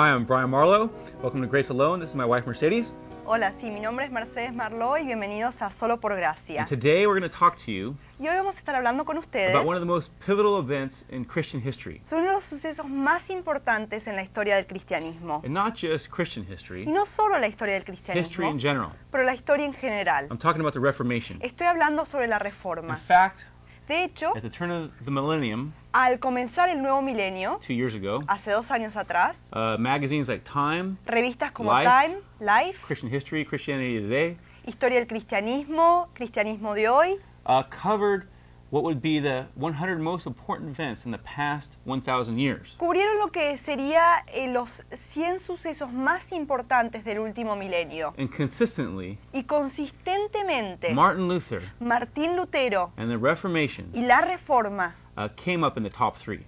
Hi, I'm Brian Marlowe. Welcome to Grace Alone. This is my wife Mercedes. Hola, sí, mi nombre es Mercedes Marlowe y bienvenidos a Solo por Gracia. And today we're going to talk to you Y hoy vamos a estar hablando con ustedes about one of the most pivotal events in Christian history. sobre uno de los sucesos más importantes en la historia del cristianismo. And not just Christian Y history, no solo la historia del history cristianismo, in general. pero la historia en general. I'm talking about the Reformation. Estoy hablando sobre la In reforma. fact, De hecho, at the turn of the millennium, al comenzar el nuevo milenio, two years ago, hace dos años atrás, uh, magazines like Time, revistas como Life. Time, Life, Christian History, Christianity Today, Historia del Cristianismo, Cristianismo de hoy, uh, covered what would be the 100 most important events in the past 1,000 years. cubrieron lo que sería eh, los 100 sucesos más importantes del último milenio. And consistently, Y consistentemente, Martin Luther Martín Lutero and the Reformation y la Reforma uh, came up in the top three.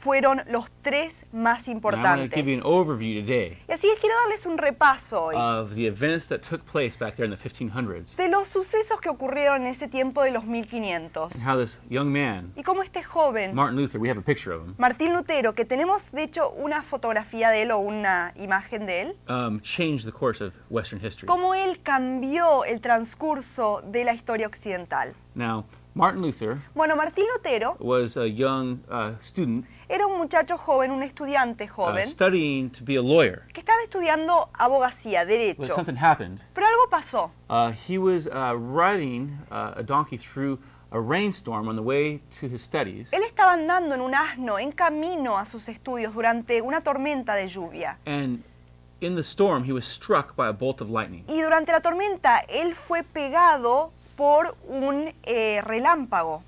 Fueron los tres más importantes. Y así que quiero darles un repaso hoy of the events that took place back there in the 1500s de los sucesos que ocurrieron en ese tiempo de los 1500. and how this young man, Y cómo este joven, Martin Luther, we have a picture of him, Martín Lutero, que tenemos de hecho una fotografía de él o una imagen de él, um, changed the course of Western history. cómo él cambió el transcurso de la historia occidental. Now, Martin Luther Bueno, Martín Lutero was a young uh, student era un muchacho joven, un estudiante uh, joven, studying to be a lawyer. que estaba estudiando abogacía, But derecho. something happened. Pero algo pasó. Uh, he was uh, riding uh, a donkey through a rainstorm on the way to his studies, Él estaba andando en un asno en camino a sus estudios durante una tormenta de lluvia. and in the storm, he was struck by a bolt of lightning. Y durante la tormenta él fue pegado por un eh, relámpago.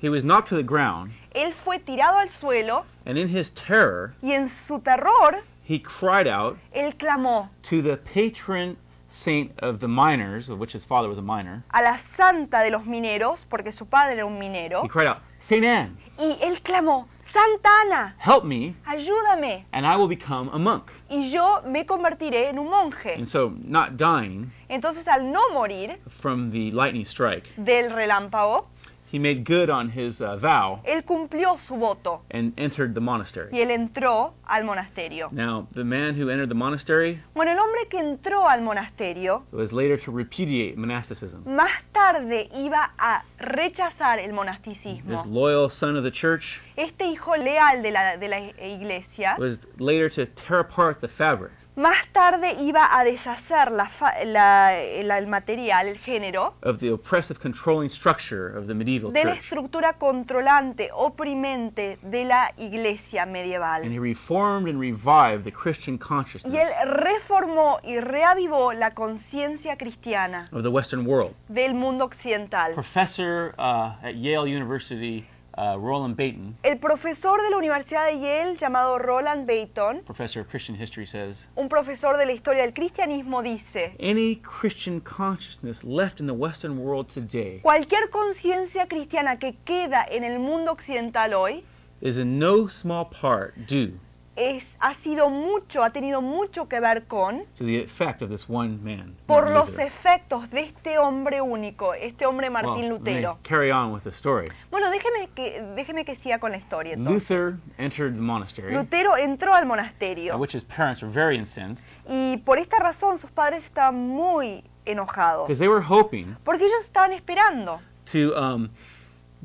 He was knocked to the ground, Él fue tirado al suelo and in his terror, y en su terror he cried out él clamó to the patron saint of the miners, of which his father was a miner. a la santa de los mineros, porque su padre era un minero, He cried out, Saint Anne, y él clamó, Santa Ana, help me, ayúdame, and I will become a monk. y yo me convertiré en un monje. And so, not dying Entonces al no morir from the lightning strike, del relámpago, he made good on his uh, vow él cumplió su voto and entered the monastery. y él entró al monasterio. Now, the man who entered the monastery Bueno, el hombre que entró al monasterio was later to repudiate monasticism. más tarde iba a rechazar el monasticismo. This loyal son of the church Este hijo leal de la, de la iglesia was later to tear apart the fabric más tarde iba a deshacer la fa- la- la- el material, el género, of the oppressive controlling structure of the medieval de la church. estructura controlante, oprimente de la iglesia And medieval. he reformed and revived the Christian Y consciousness él reformó y reavivó la conciencia cristiana of the Western world. del mundo occidental. Professor uh, at Yale University, uh, Roland Baton, El profesor de la Universidad de Yale llamado Roland Baton, professor of Christian history, says un profesor de la historia del cristianismo, dice, any Christian consciousness left in the Western world today cualquier conciencia cristiana que queda en el mundo occidental hoy is in no small part due es, ha sido mucho, ha tenido mucho que ver con the effect of this one man. por los Luther. efectos de este hombre único, este hombre Martín Lutero. carry on with the story. Bueno, déjeme que, déjeme que siga con la historia. entonces. Luther entered the monastery, Lutero entró al at monasterio which his parents were very incensed y por esta razón sus padres estaban muy enojados because they were hoping porque ellos estaban esperando to um,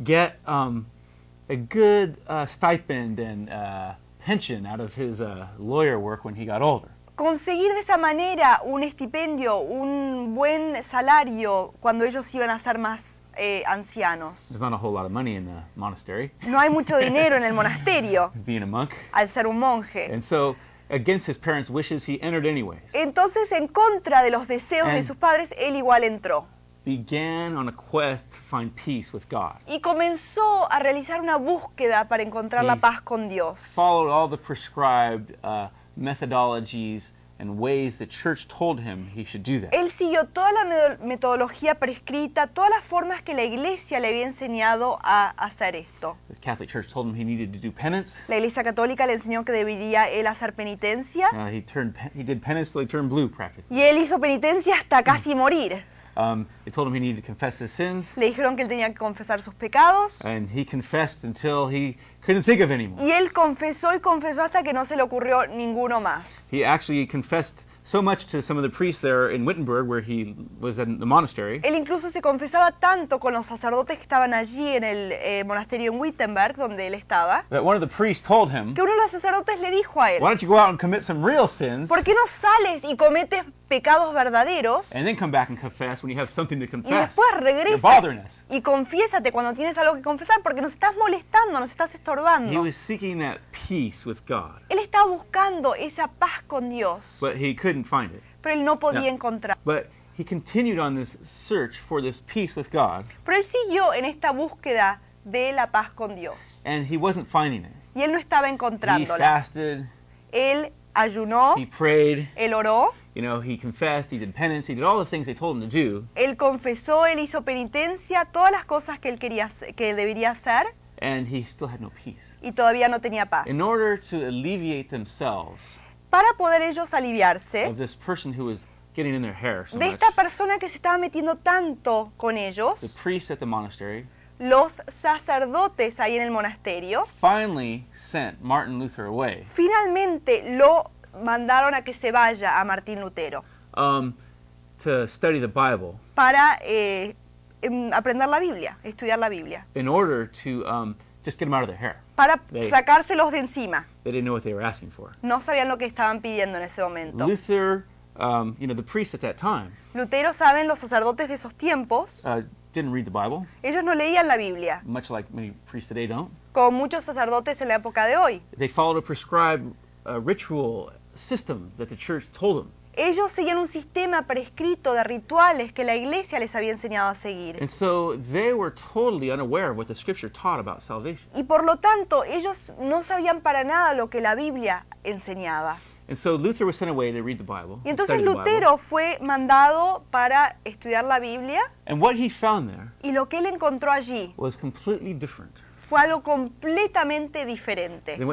get um, a good uh, stipend and uh, pension out of his uh, lawyer work when he got older. conseguir de esa manera un estipendio, un buen salario cuando ellos iban a ser más eh, ancianos. There's not a whole lot of money in the monastery, No hay mucho dinero en el monasterio being a monk. al ser un monje. And so, against his parents' wishes, he entered anyways. Entonces, en contra de los deseos de sus padres, él igual entró. Began on a quest to find peace with God. Y comenzó a realizar una búsqueda para encontrar la Sí. paz con Dios. Followed all the prescribed uh, methodologies and ways the church told him he should do that. Él siguió toda la metodología prescrita, todas las formas que la iglesia le había enseñado a hacer esto. The Catholic Church told him he needed to do penance. La iglesia católica le enseñó que debería él hacer penitencia Uh, he turned, he did penance till he turned blue, practically. y él hizo penitencia hasta casi morir. Um, they told him he needed to confess his sins, Le dijeron que él tenía que confesar sus pecados. and he confessed until he couldn't think of any more. Y él confesó y confesó hasta que no se le ocurrió ninguno más. He actually confessed so much to some of the priests there in Wittenberg, where he was in the monastery, Él incluso se confesaba tanto con los sacerdotes que estaban allí en el eh, monasterio en Wittenberg, donde él estaba, that one of the priests told him, que uno de los sacerdotes le dijo a él, Why don't you go out and commit some real sins ¿por qué no sales y cometes pecados verdaderos and then come back and confess when you have something to y confess? después You're regresa bothering us. y confiésate cuando tienes algo que confesar porque nos estás molestando, nos estás He estorbando? was seeking that peace with God, Él estaba buscando esa paz con Dios, but he couldn't find it. pero él no podía No. encontrar. But he continued on this search for this peace with God, Pero él siguió en esta búsqueda de la paz con Dios and he wasn't finding it. y él no estaba He encontrándola. fasted, Él ayunó, he prayed, él oró, you know, he confessed, he did penance, he did all the things they told him to do, él confesó, él hizo penitencia, todas las cosas que él quería que él debería hacer and he still had no peace. y todavía no tenía paz. In order to alleviate themselves Para poder ellos aliviarse of this person who was getting in their hair so de much, esta persona que se estaba metiendo tanto con the ellos, priest at the monastery los sacerdotes ahí en el monasterio finally sent Martin Luther away finalmente lo mandaron a que se vaya a Martín Lutero um, to study the Bible para eh, em, aprender la Biblia, estudiar la Biblia, in order to um, just get them out of their hair. para Sí. sacárselos de encima. They didn't know what they were asking for. No sabían lo que estaban pidiendo en ese momento. Luther, um, you know, the priest at that time, Lutero, saben, los sacerdotes de esos tiempos, uh, didn't read the Bible, ellos no leían la Biblia, much like many priests today don't. como muchos sacerdotes en la época de hoy. They followed a prescribed uh, ritual system that the church told them. Ellos seguían un sistema prescrito de rituales que la iglesia les había enseñado a seguir. And so they were totally unaware of what the scripture taught about salvation. Y por lo tanto, ellos no sabían para nada lo que la Biblia enseñaba. And so Luther was sent away to read the Bible. Y and entonces. Lutero fue mandado para estudiar la Biblia And what he found there y lo que él encontró allí was completely different fue algo completamente diferente de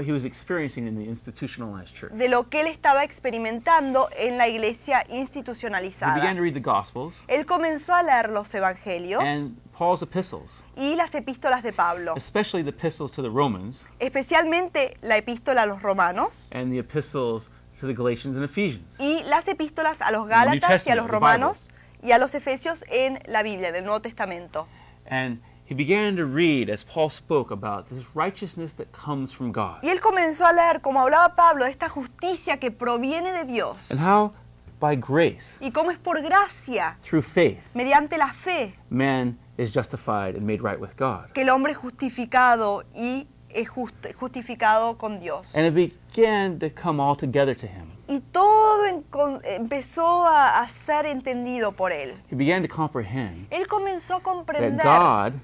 lo que él estaba experimentando en la iglesia He began institucionalizada. to read the Gospels Él comenzó a leer los evangelios and Paul's epistles, y las epístolas de Pablo, especially the epistles to the Romans especialmente la epístola a los romanos and the epistles to the Galatians and Ephesians. y las epístolas a los Gálatas y a los romanos y a los efesios en la Biblia, en el Nuevo Testamento. And he began to read as Paul spoke about this righteousness that comes from God Y él comenzó a leer, como hablaba Pablo, esta justicia que proviene de Dios and how by grace, y cómo es por gracia, through faith, mediante la fe, man is justified and made right with God. que el hombre es justificado y es just- justificado con Dios. And it began to come all together to him. Y todo en- con- empezó a, a ser entendido por él. He began to comprehend Él comenzó a that comprender God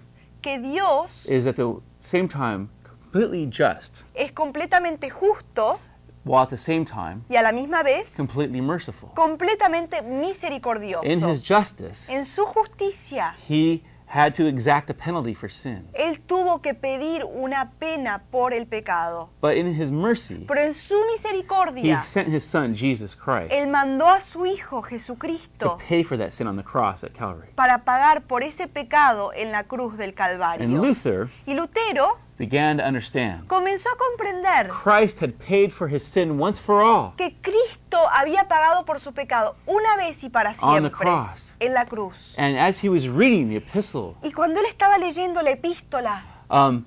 que Dios is at the same time completely just, es completamente justo while at the same time y a la misma vez completely merciful. completamente misericordioso. In his justice, En su justicia, he had to exact a penalty for sin. Él tuvo que pedir una pena por el pecado. But in his mercy, Pero en su he misericordia, sent his son, Jesus Christ, Él mandó a su Hijo to Jesucristo pay for that sin on the cross at Calvary. para pagar por ese pecado en la cruz del And Calvario. Luther Y Lutero began to understand comenzó a comprender Christ had paid for his sin once for all que Cristo había pagado por su pecado una vez y para on the siempre cross. En la cruz. And as he was reading the epistle Y cuando él estaba leyendo la epístola um,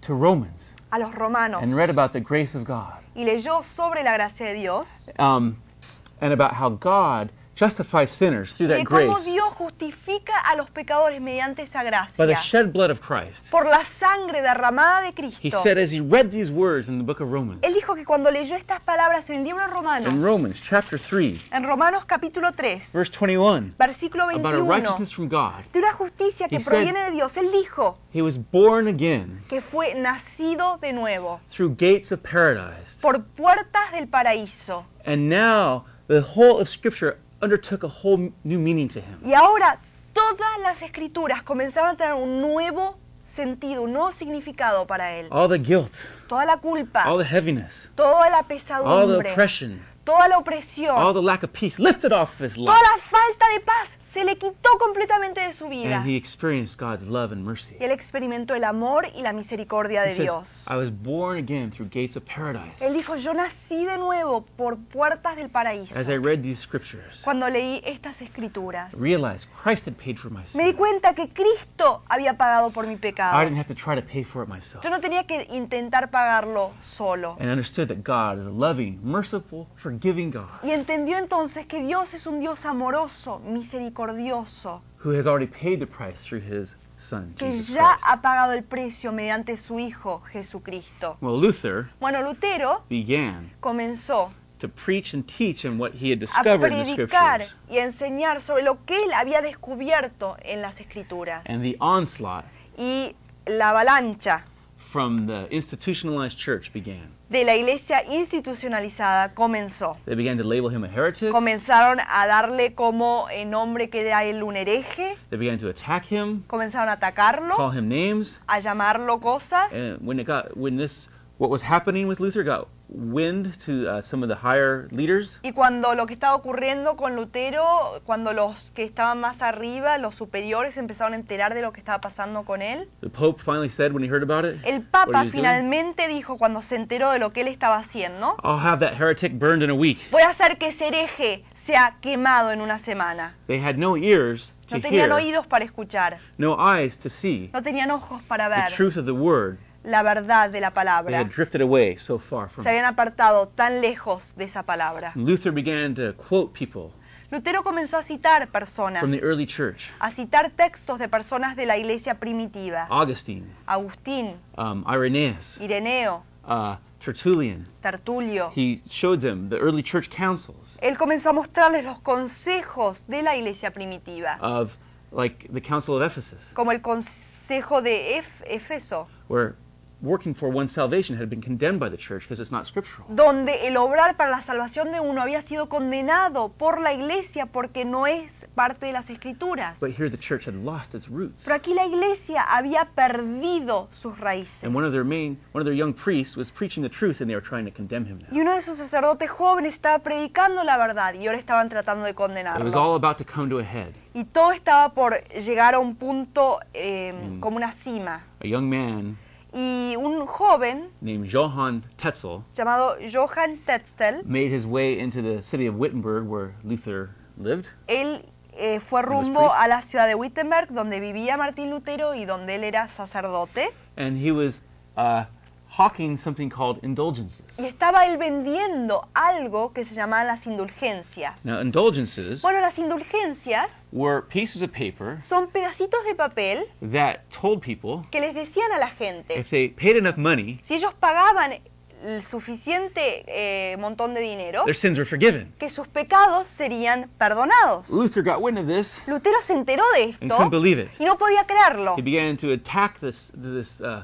to Romans a los romanos and read about the grace of God y leyó sobre la gracia de Dios, um, and about how God justifies sinners through that cómo grace Dios justifica a los pecadores mediante esa by the gracia, shed blood of Christ, por la sangre derramada de he Cristo. said as he read these words in the book of Romans, Él dijo que cuando leyó estas palabras en el libro de in Romanos, Romans chapter 3, en Romanos capítulo 3, verse 21, versículo about a 21, righteousness from God, de una justicia que He said- proviene de Dios, él dijo he was born again que fue nacido de nuevo through gates of paradise. por puertas del paraíso. And now the whole of Scripture undertook a whole new meaning to him. Y ahora todas las escrituras comenzaron a tener un nuevo sentido, un nuevo significado para él. All the guilt, Toda la culpa, all the heaviness, toda la all the pesadumbre, oppression, toda la all opresión, the lack of peace lifted off of his toda life. la falta de paz se le quitó completamente de su vida. and he experienced God's love and mercy. Y él experimentó el amor y la misericordia He de says, Dios. I was born again through gates of paradise. Él dijo, yo nací de nuevo por puertas del paraíso. As I read these scriptures, Cuando leí estas escrituras, I realized Christ had paid for my me di cuenta que Cristo había pagado por mi I pecado. didn't have to try to pay for it myself. Yo no tenía que intentar pagarlo solo. And I understood that God is a loving, merciful, forgiving God Y entendió entonces que Dios es un Dios amoroso, misericordioso, who has already paid the price through his Son, que Jesus ya Christ. ha pagado el precio mediante su Hijo Jesucristo. Well, Luther Bueno, Lutero began comenzó to preach and teach what he had discovered in the scriptures. y enseñar sobre lo que él había descubierto en las escrituras. And the onslaught Y la avalancha from the institutionalized church began. de la iglesia institucionalizada comenzó. They began to label him a heretic. Comenzaron a darle como eh, nombre que era él un hereje, They began to attack him, comenzaron a atacarlo, call him names. a llamarlo cosas. And when it got when this what was happening with Luther got wind to uh, some of the higher leaders, Y cuando lo que estaba ocurriendo con Lutero, cuando los que estaban más arriba, los superiores, empezaron a enterar de lo que estaba pasando con él, the Pope finally said when he heard about it, el Papa was doing, finalmente dijo cuando se enteró de lo que él estaba haciendo, I'll have that heretic burned in a week. voy a hacer que ese hereje sea quemado en una semana. They had no ears to No tenían hear, oídos para escuchar, no eyes to see no tenían ojos para the ver truth of the word. La verdad de la palabra. so Se habían apartado tan lejos de esa palabra. Luther began to quote people Lutero comenzó a citar personas, from the early church. a citar textos de personas de la iglesia primitiva. Augustine, Agustín, um, Irenaeus, Ireneo, uh, Tertullian. Tertulio. He showed them the early church councils Él comenzó a mostrarles los consejos de la iglesia primitiva, of, like the Council of Ephesus, como el consejo de Efeso, where working for one's salvation had been condemned by the church because it's not scriptural. donde el obrar para la salvación de uno había sido condenado por la iglesia porque no es parte de las escrituras. But here the church had lost its roots. Pero aquí la iglesia había perdido sus raíces. And one of their main, one of their young priests was preaching the truth and they were trying to condemn him now. Y uno de sus sacerdotes jóvenes estaba predicando la verdad y ahora estaban tratando de It was condenarlo. all about to come to a head. Y todo estaba por llegar a un punto eh, Mm. como una cima. A young man Y un joven named Johann Tetzel llamado Johann Tetzel, made his way into the city of Wittenberg where Luther lived. él eh, fue rumbo a la ciudad de Wittenberg, donde vivía Martín Lutero y donde él era sacerdote. And he was uh, hawking something called indulgences. Y estaba él vendiendo algo que se llamaban las indulgencias. Now, indulgences Bueno, las indulgencias were pieces of paper son pedacitos de papel that told people que les decían a la gente, if they paid enough money, si ellos pagaban el suficiente eh, montón de dinero, their sins were forgiven. que sus pecados serían perdonados. Luther got wind of this Lutero se enteró de and esto couldn't believe it. y no podía creerlo. He began to attack this this uh,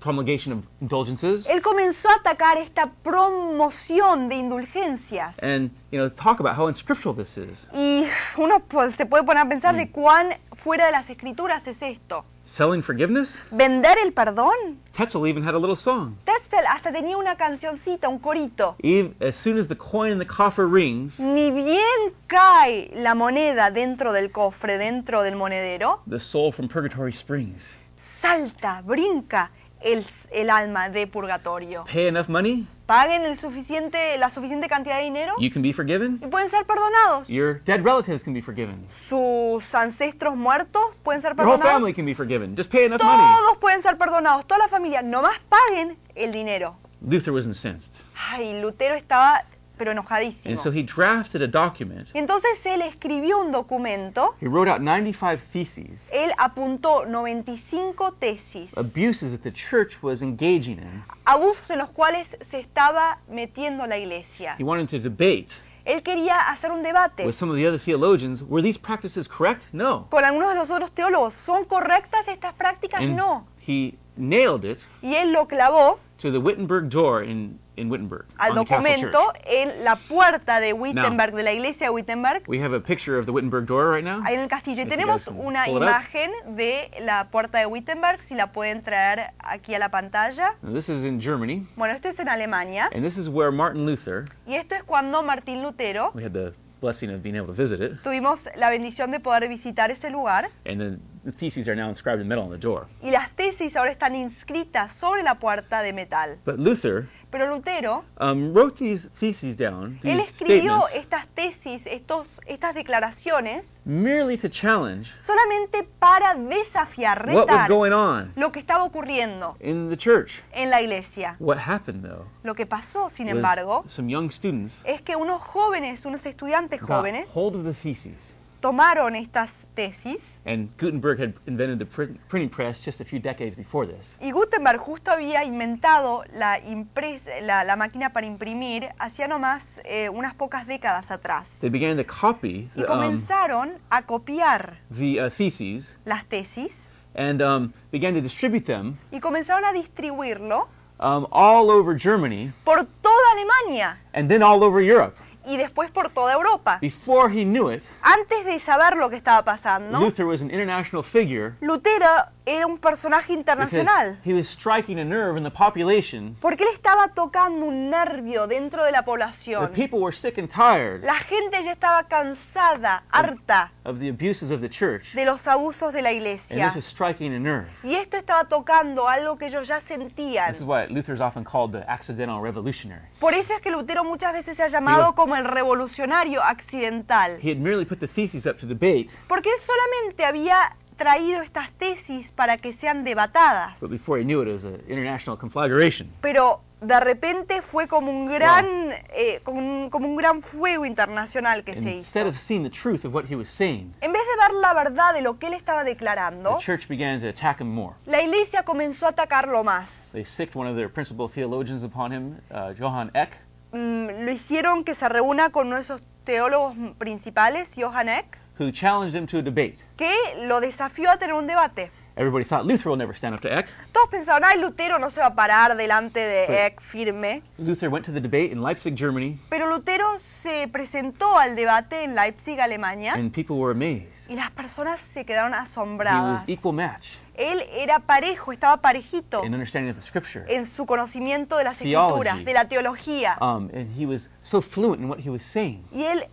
promulgation of indulgences Él comenzó a atacar esta promoción de indulgencias. and you know talk about how unscriptural this is. Y uno pues, se puede poner a pensar Mm. de cuán fuera de las escrituras es esto. Selling forgiveness. ¿Vender el perdón? Tetzel even had a little song. Tetzel hasta tenía una cancioncita, un corito. Eve, as soon as the coin in the coffer rings, Ni bien cae la moneda dentro del cofre, dentro del monedero, the soul from purgatory springs. salta, brinca el, el alma de purgatorio. Pay enough money, Paguen el suficiente, la suficiente cantidad de dinero you can be forgiven. y pueden ser perdonados. Your dead relatives can be forgiven. Sus ancestros muertos pueden ser Your whole perdonados. family can be forgiven. Just pay enough money. Todos pueden ser perdonados, toda la familia. Nomás paguen el dinero. Luther was incensed. Ay, Lutero estaba, pero enojadísimo. And so he drafted a document. Y entonces él escribió un documento. He wrote out 95 theses, Él apuntó 95 tesis, abuses that the church was engaging in. abusos en los cuales se estaba metiendo la iglesia. He wanted to debate Él quería hacer un debate with some of the other theologians were these practices correct? No. con algunos de los otros teólogos. ¿Son correctas estas prácticas? And No. he nailed it Y él lo clavó to the Wittenberg door in, in Wittenberg. al documento en la puerta de Wittenberg, de la iglesia de Wittenberg, We have a picture of the Wittenberg door right now. ahí en el castillo. Y tenemos una imagen de la puerta de Wittenberg, si la pueden traer aquí a la pantalla. Now, this is in Germany, Bueno, esto es en Alemania and this is where Martin Luther, y esto es cuando Martín Lutero we had the blessing of being able to visit it, tuvimos la bendición de poder visitar ese lugar and then the theses are now inscribed in metal on the door. y las tesis ahora están inscritas sobre la puerta de metal. But Luther Pero Lutero, um, wrote these theses down, él escribió estas tesis, estos, estas declaraciones, merely to challenge solamente para desafiar, what was retar going on lo que estaba ocurriendo in the church. en la iglesia. What happened, though, Lo que pasó, sin embargo, some young students es que unos jóvenes, unos estudiantes jóvenes, hold of the theses. Tomaron estas tesis And Gutenberg had invented the print, printing press just a few decades before this. y Gutenberg justo había inventado la, impres- la, la máquina para imprimir hacía nomás eh, unas pocas décadas atrás. They began to copy Y the, um, comenzaron a copiar the uh, theses las tesis and um, began to distribute them y comenzaron a distribuirlo um, all over Germany por toda Alemania and then all over Europe. Y después por toda Europa. Before he knew it, Antes de saber lo que estaba pasando, Luther was an international figure Lutero era un personaje internacional. he was striking a nerve in the population. Porque él estaba tocando un nervio dentro de la The población. people were sick and tired La gente ya estaba cansada, harta of the abuses of the church, de los abusos de la and iglesia. this was striking a nerve. Y esto estaba tocando algo que ellos ya sentían. This is why Luther is often called the accidental revolutionary. Por eso es que Lutero muchas veces se ha llamado como el revolucionario accidental. He had merely put the theses up to debate, Porque él solamente había traído estas tesis para que sean debatadas. but before he knew it, it was an international conflagration. Pero de repente fue como un gran, eh, como, un, como un gran fuego internacional que se hizo. Instead of seeing the truth of what he was saying, En vez de ver la verdad de lo que él estaba the declarando, church began to attack him more. la iglesia comenzó a atacarlo más. They sicked one of their principal theologians upon him, uh, Johann Eck, Mm, lo hicieron que se reúna con nuestros teólogos principales, Johann Eck, who challenged him to a debate. que lo desafió a tener un debate. Everybody thought Luther will never stand up to Eck. Todos pensaban, ay, Lutero no se va a parar delante de Sí. Eck firme. Luther went to the debate in Leipzig, Germany, Pero Lutero se presentó al debate en Leipzig, Alemania, and people were amazed. y las personas se quedaron He was asombradas. equal match Él era parejo, estaba parejito in understanding of the scripture. en su conocimiento de las Theology. escrituras, de la teología. Um, and he was so fluent in what he was saying, Y él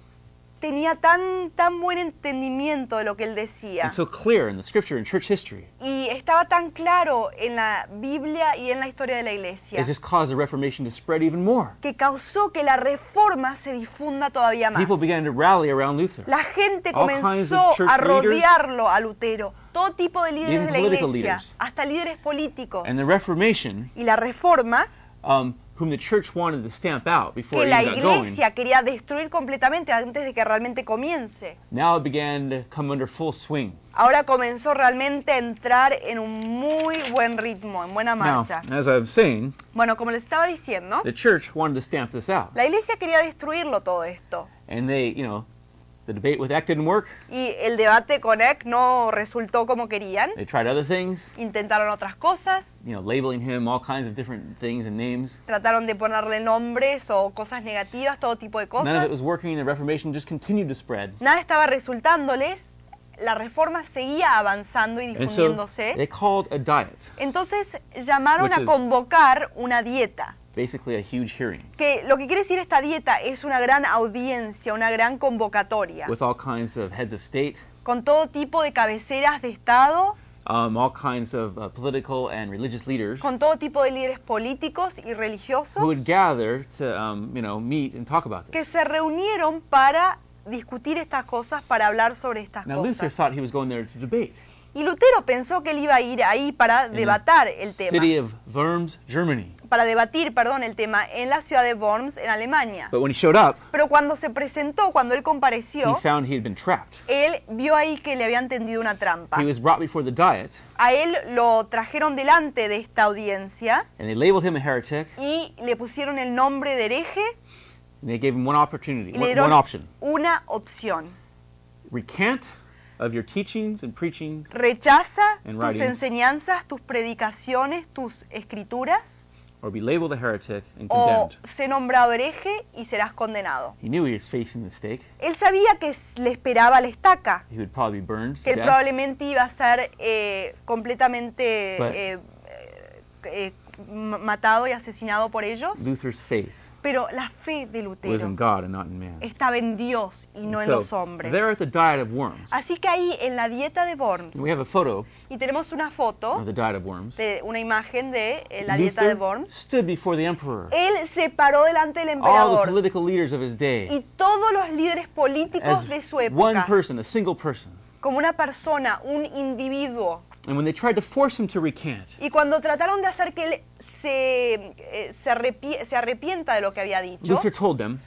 tenía tan, tan buen entendimiento de lo que él decía. and so clear in the scripture and church history. Y estaba tan claro en la Biblia y en la historia de la iglesia It just caused the Reformation to spread even more. que causó que la reforma se difunda todavía más. People began to rally around Luther. La gente comenzó a leaders, rodearlo a Lutero, todo tipo de líderes de la iglesia, leaders. hasta líderes políticos. And the Reformation, Y la reforma, um, whom the church wanted to stamp out before que la got going, iglesia quería destruir completamente antes de que realmente comience. now it began to come under full swing. Ahora comenzó realmente a entrar en un muy buen ritmo, en buena Now, marcha. as I was saying, Bueno, como les estaba diciendo, the church wanted to stamp this out. la iglesia quería destruirlo todo esto. And they, you know, the debate with Eck didn't work. Y el debate con Eck no resultó como querían. They tried other things, Intentaron otras cosas, you know, labeling him all kinds of different things and names. trataron de ponerle nombres o cosas negativas, todo tipo de None of it was cosas. working. The Reformation just continued to spread. Nada estaba resultándoles. La reforma seguía avanzando y And so they difundiéndose. called a diet, Entonces llamaron a convocar una dieta. Basically a huge hearing, Que lo que quiere decir esta dieta es una gran audiencia, una gran convocatoria. with all kinds of heads of state, Con todo tipo de cabeceras de Estado, um, all kinds of uh, political and religious leaders con todo tipo de líderes políticos y religiosos. who would gather to, um, you know, meet and talk about que this. se reunieron para discutir estas cosas, para hablar sobre estas Now Luther cosas. thought he was going there to debate. Y Lutero pensó que él iba a ir ahí para in debatar el City tema, of Worms, Germany. Para debatir, perdón, el tema en la ciudad de Worms, en Alemania. But when he showed up, Pero cuando se presentó, cuando él he compareció, found he had been trapped. él vio ahí que le habían tendido una trampa. He was brought before the Diet, A él lo trajeron delante de esta audiencia and they labeled him a heretic, y le pusieron el nombre de hereje and they gave him one opportunity, y le one, dieron one option. una opción. Recant of your teachings and preachings, Rechaza And tus enseñanzas, tus predicaciones, tus escrituras or be labeled a heretic and o condemned. sé nombrado hereje y serás condenado. He knew he was facing the stake. Él sabía que le esperaba la estaca, He would probably be burned que él death. probablemente iba a ser eh, completamente But- eh, eh, matado y asesinado por ellos. Luther's faith Pero la fe de Lutero in God and not in man. estaba en Dios y no en los hombres. there at the Diet of Worms, Así que ahí en la dieta de Worms, we have a photo y tenemos una of foto the Diet of Worms. de una imagen de eh, la dieta de Worms, stood before the emperor, él se paró delante del all the emperador political leaders of his day, y todos los líderes políticos de su one época, person, a single person. como una persona, un individuo. And when they tried to force him to recant, Y cuando trataron de hacer que él se, eh, se, arrepi- se arrepienta de lo que había dicho, Luther told them,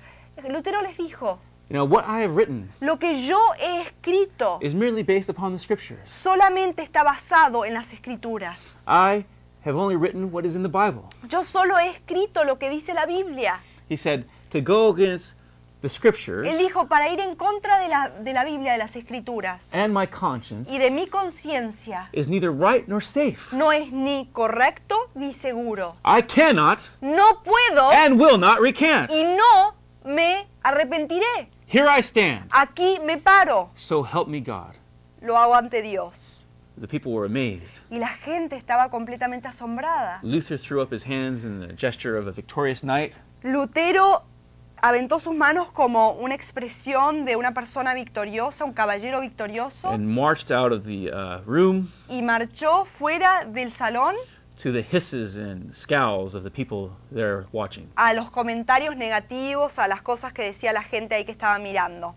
Lutero les dijo, you know, what I have written lo que yo he escrito is merely based upon the scriptures. solamente está basado en las escrituras. I have only written what is in the Bible. Yo solo he escrito lo que dice la Biblia. He said, to go against the scriptures Él dijo, para ir en contra de la, de la Biblia, de las escrituras and my conscience y de mi conciencia, is neither right nor safe. no es ni correcto ni seguro. I cannot No puedo and will not recant. y no me arrepentiré. Here I stand. Aquí me paro. So help me God. Lo hago ante Dios. The people were amazed. Y la gente estaba completamente asombrada. Luther threw up his hands in the gesture of a victorious knight. Lutero aventó sus manos como una expresión de una persona victoriosa, un caballero victorioso, and marched out of the uh, room y marchó fuera del salón to the hisses and scowls of the people there watching. a los comentarios negativos, a las cosas que decía la gente ahí que estaba mirando.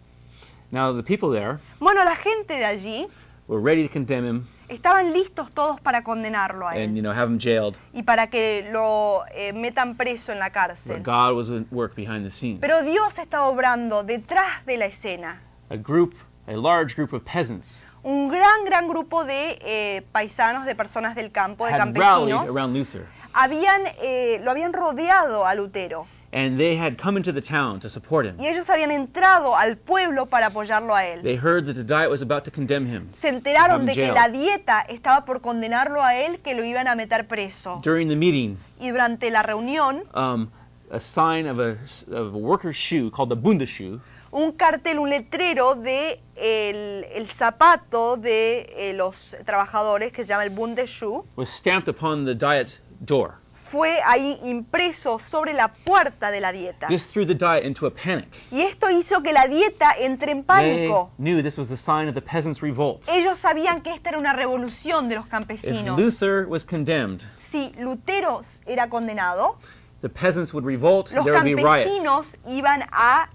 Now, the people there Bueno, la gente de allí were ready to condemn him estaban listos todos para condenarlo a and, you él know, have him jailed. y para que lo eh, metan preso en la But cárcel. God was at work behind the scenes. Pero Dios estaba obrando detrás de la escena. A group, a large group of peasants Un gran, gran grupo de eh, paisanos, de personas del campo, de had rallied campesinos, around Luther. habían, eh, lo habían rodeado a Lutero And they had come into the town to support him. y ellos habían entrado al pueblo para apoyarlo a él. They heard that the diet was about to condemn him. Se enteraron de que la dieta estaba por condenarlo a él, que lo iban a meter preso. During the meeting, Y durante la reunión, um, a sign of a, of a worker's shoe called the Bundeschuh un cartel, un letrero de el, el zapato de eh, los trabajadores que se llama el Bundeschuh was stamped upon the diet's door. Fue ahí impreso sobre la puerta de la dieta. This threw the diet into a panic. Y esto hizo que la dieta entre en They pánico. knew this was the sign of the peasants' revolt. Ellos sabían que esta era una revolución de los If campesinos. Luther was condemned, Si Lutero era condenado, the peasants would revolt, los there would be riots. campesinos iban a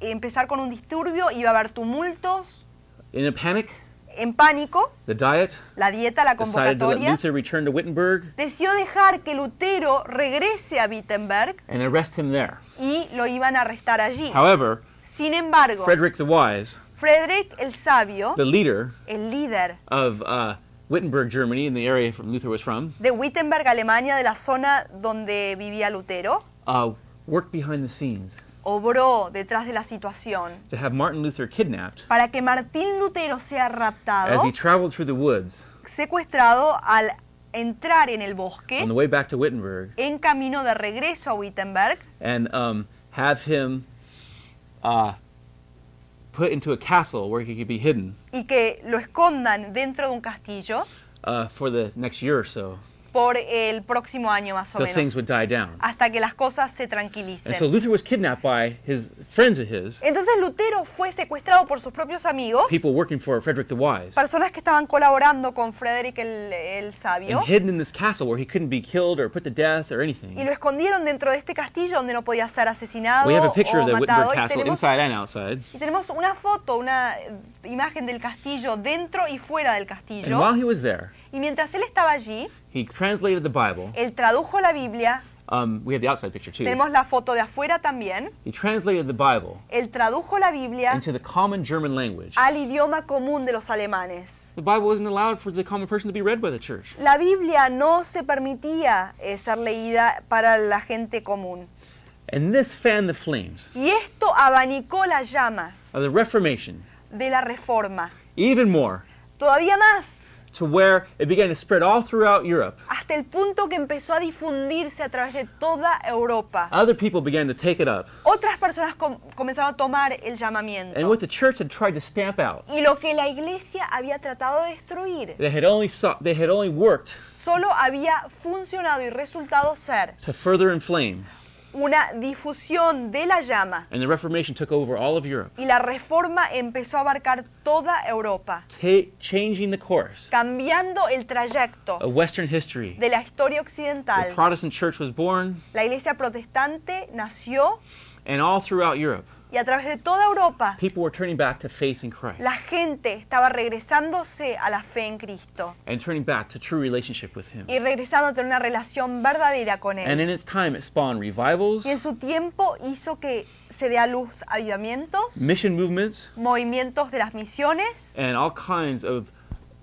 empezar con un disturbio, iba a haber tumultos, In a panic, en pánico. the diet La dieta, la to convocatoria, Luther return to Wittenberg decidió dejar que Lutero regrese a Wittenberg and arrest him there. y lo iban a arrestar allí. However, Sin embargo, Frederick the Wise, Frederick el Sabio, the leader el líder of uh, Wittenberg, Germany, in the area from Luther was from, de Wittenberg, Alemania, de la zona donde vivía Lutero, uh, worked behind the scenes obró detrás de la situación to have Martin Luther kidnapped para que Martín Lutero sea raptado, as he traveled through the woods secuestrado al entrar en el bosque on the way back to Wittenberg en camino de regreso a Wittenberg and um, have him uh, put into a castle where he could be hidden y que lo escondan dentro de un castillo uh, for the next year or so, por el próximo año más o so things menos, would die down. hasta que las cosas se And tranquilicen. so Luther was kidnapped by his friends of his, Entonces Lutero fue secuestrado por sus propios amigos, people working for Frederick the Wise, personas que estaban colaborando con Frederick el, el Sabio, and hidden in this castle where he couldn't be killed or put to death or y lo escondieron dentro de este castillo donde no podía ser asesinado We have a picture o of the matado. Wittenberg Y castle tenemos, inside and outside. y tenemos una foto, una eh, imagen del castillo dentro y fuera del And castillo. while he was there, Y mientras él estaba allí, he translated the Bible. él tradujo la Biblia, Um, we have the outside picture too. tenemos la foto de afuera también, He translated the Bible él tradujo la Biblia into the common German language. al idioma común de los alemanes. The Bible wasn't allowed for the common person to be read by the church. La Biblia no se permitía eh, ser leída para la gente común. And this fanned the flames Y esto abanicó las llamas of the Reformation de la reforma. even more Todavía más, to where it began to spread all throughout Europe. hasta el punto que empezó a difundirse a través de toda Europa. Other people began to take it up. Otras personas com- comenzaron a tomar el llamamiento. And what the church had tried to stamp out, Y lo que la iglesia había tratado de destruir, they had only sought, they had only worked solo había funcionado y resultado ser to further inflame una difusión de la llama And the Reformation took over all of Europe, y la reforma empezó a abarcar toda Europa, ta- changing the course cambiando el trayecto of Western history. de la historia The occidental. Protestant church was born, La iglesia protestante nació and all throughout Europe, y a través de toda Europa people were turning back to faith in Christ la gente estaba regresándose a la fe en Cristo and turning back to true relationship with Him. y regresando a tener una relación verdadera con And Él. in its time, it spawned revivals, Y en su tiempo hizo que se dé a luz avivamientos, mission movements, movimientos de las misiones and all kinds of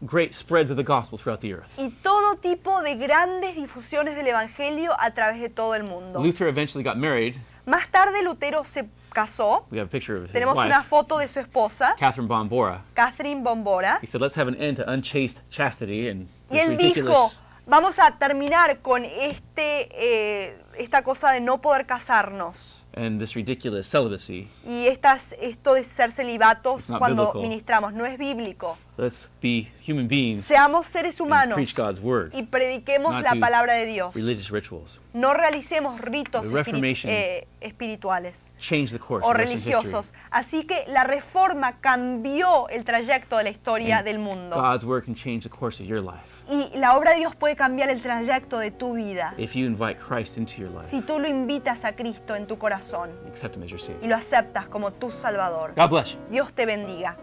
great spreads of the gospel throughout the earth. y todo tipo de grandes difusiones del Evangelio a través de todo el mundo. Luther eventually got married. Más tarde Lutero se casó, We have a picture of his tenemos una wife, foto de su esposa, Catherine von Bora. Catherine Bombora, He said, "Let's have an end to unchaste chastity and y this él dijo, ridiculous." vamos a terminar con este, eh, esta cosa de no poder casarnos. And this ridiculous celibacy. Y estas, esto de ser celibatos It's not cuando biblical. ministramos no es bíblico. Let's be human beings Seamos seres and humanos preach God's word, y prediquemos not la do palabra de Dios. religious rituals. No realicemos ritos The espiri- Reformation eh, espirituales Change the course o of Western religiosos. history. Así que la reforma cambió el trayecto de la historia And del mundo. God's word can change the course of your life Y la obra de Dios puede cambiar el trayecto de tu vida if you invite Christ into your life, si tú lo invitas a Cristo en tu corazón accept Him as your y lo aceptas como tu Salvador. God bless you. Dios te bendiga.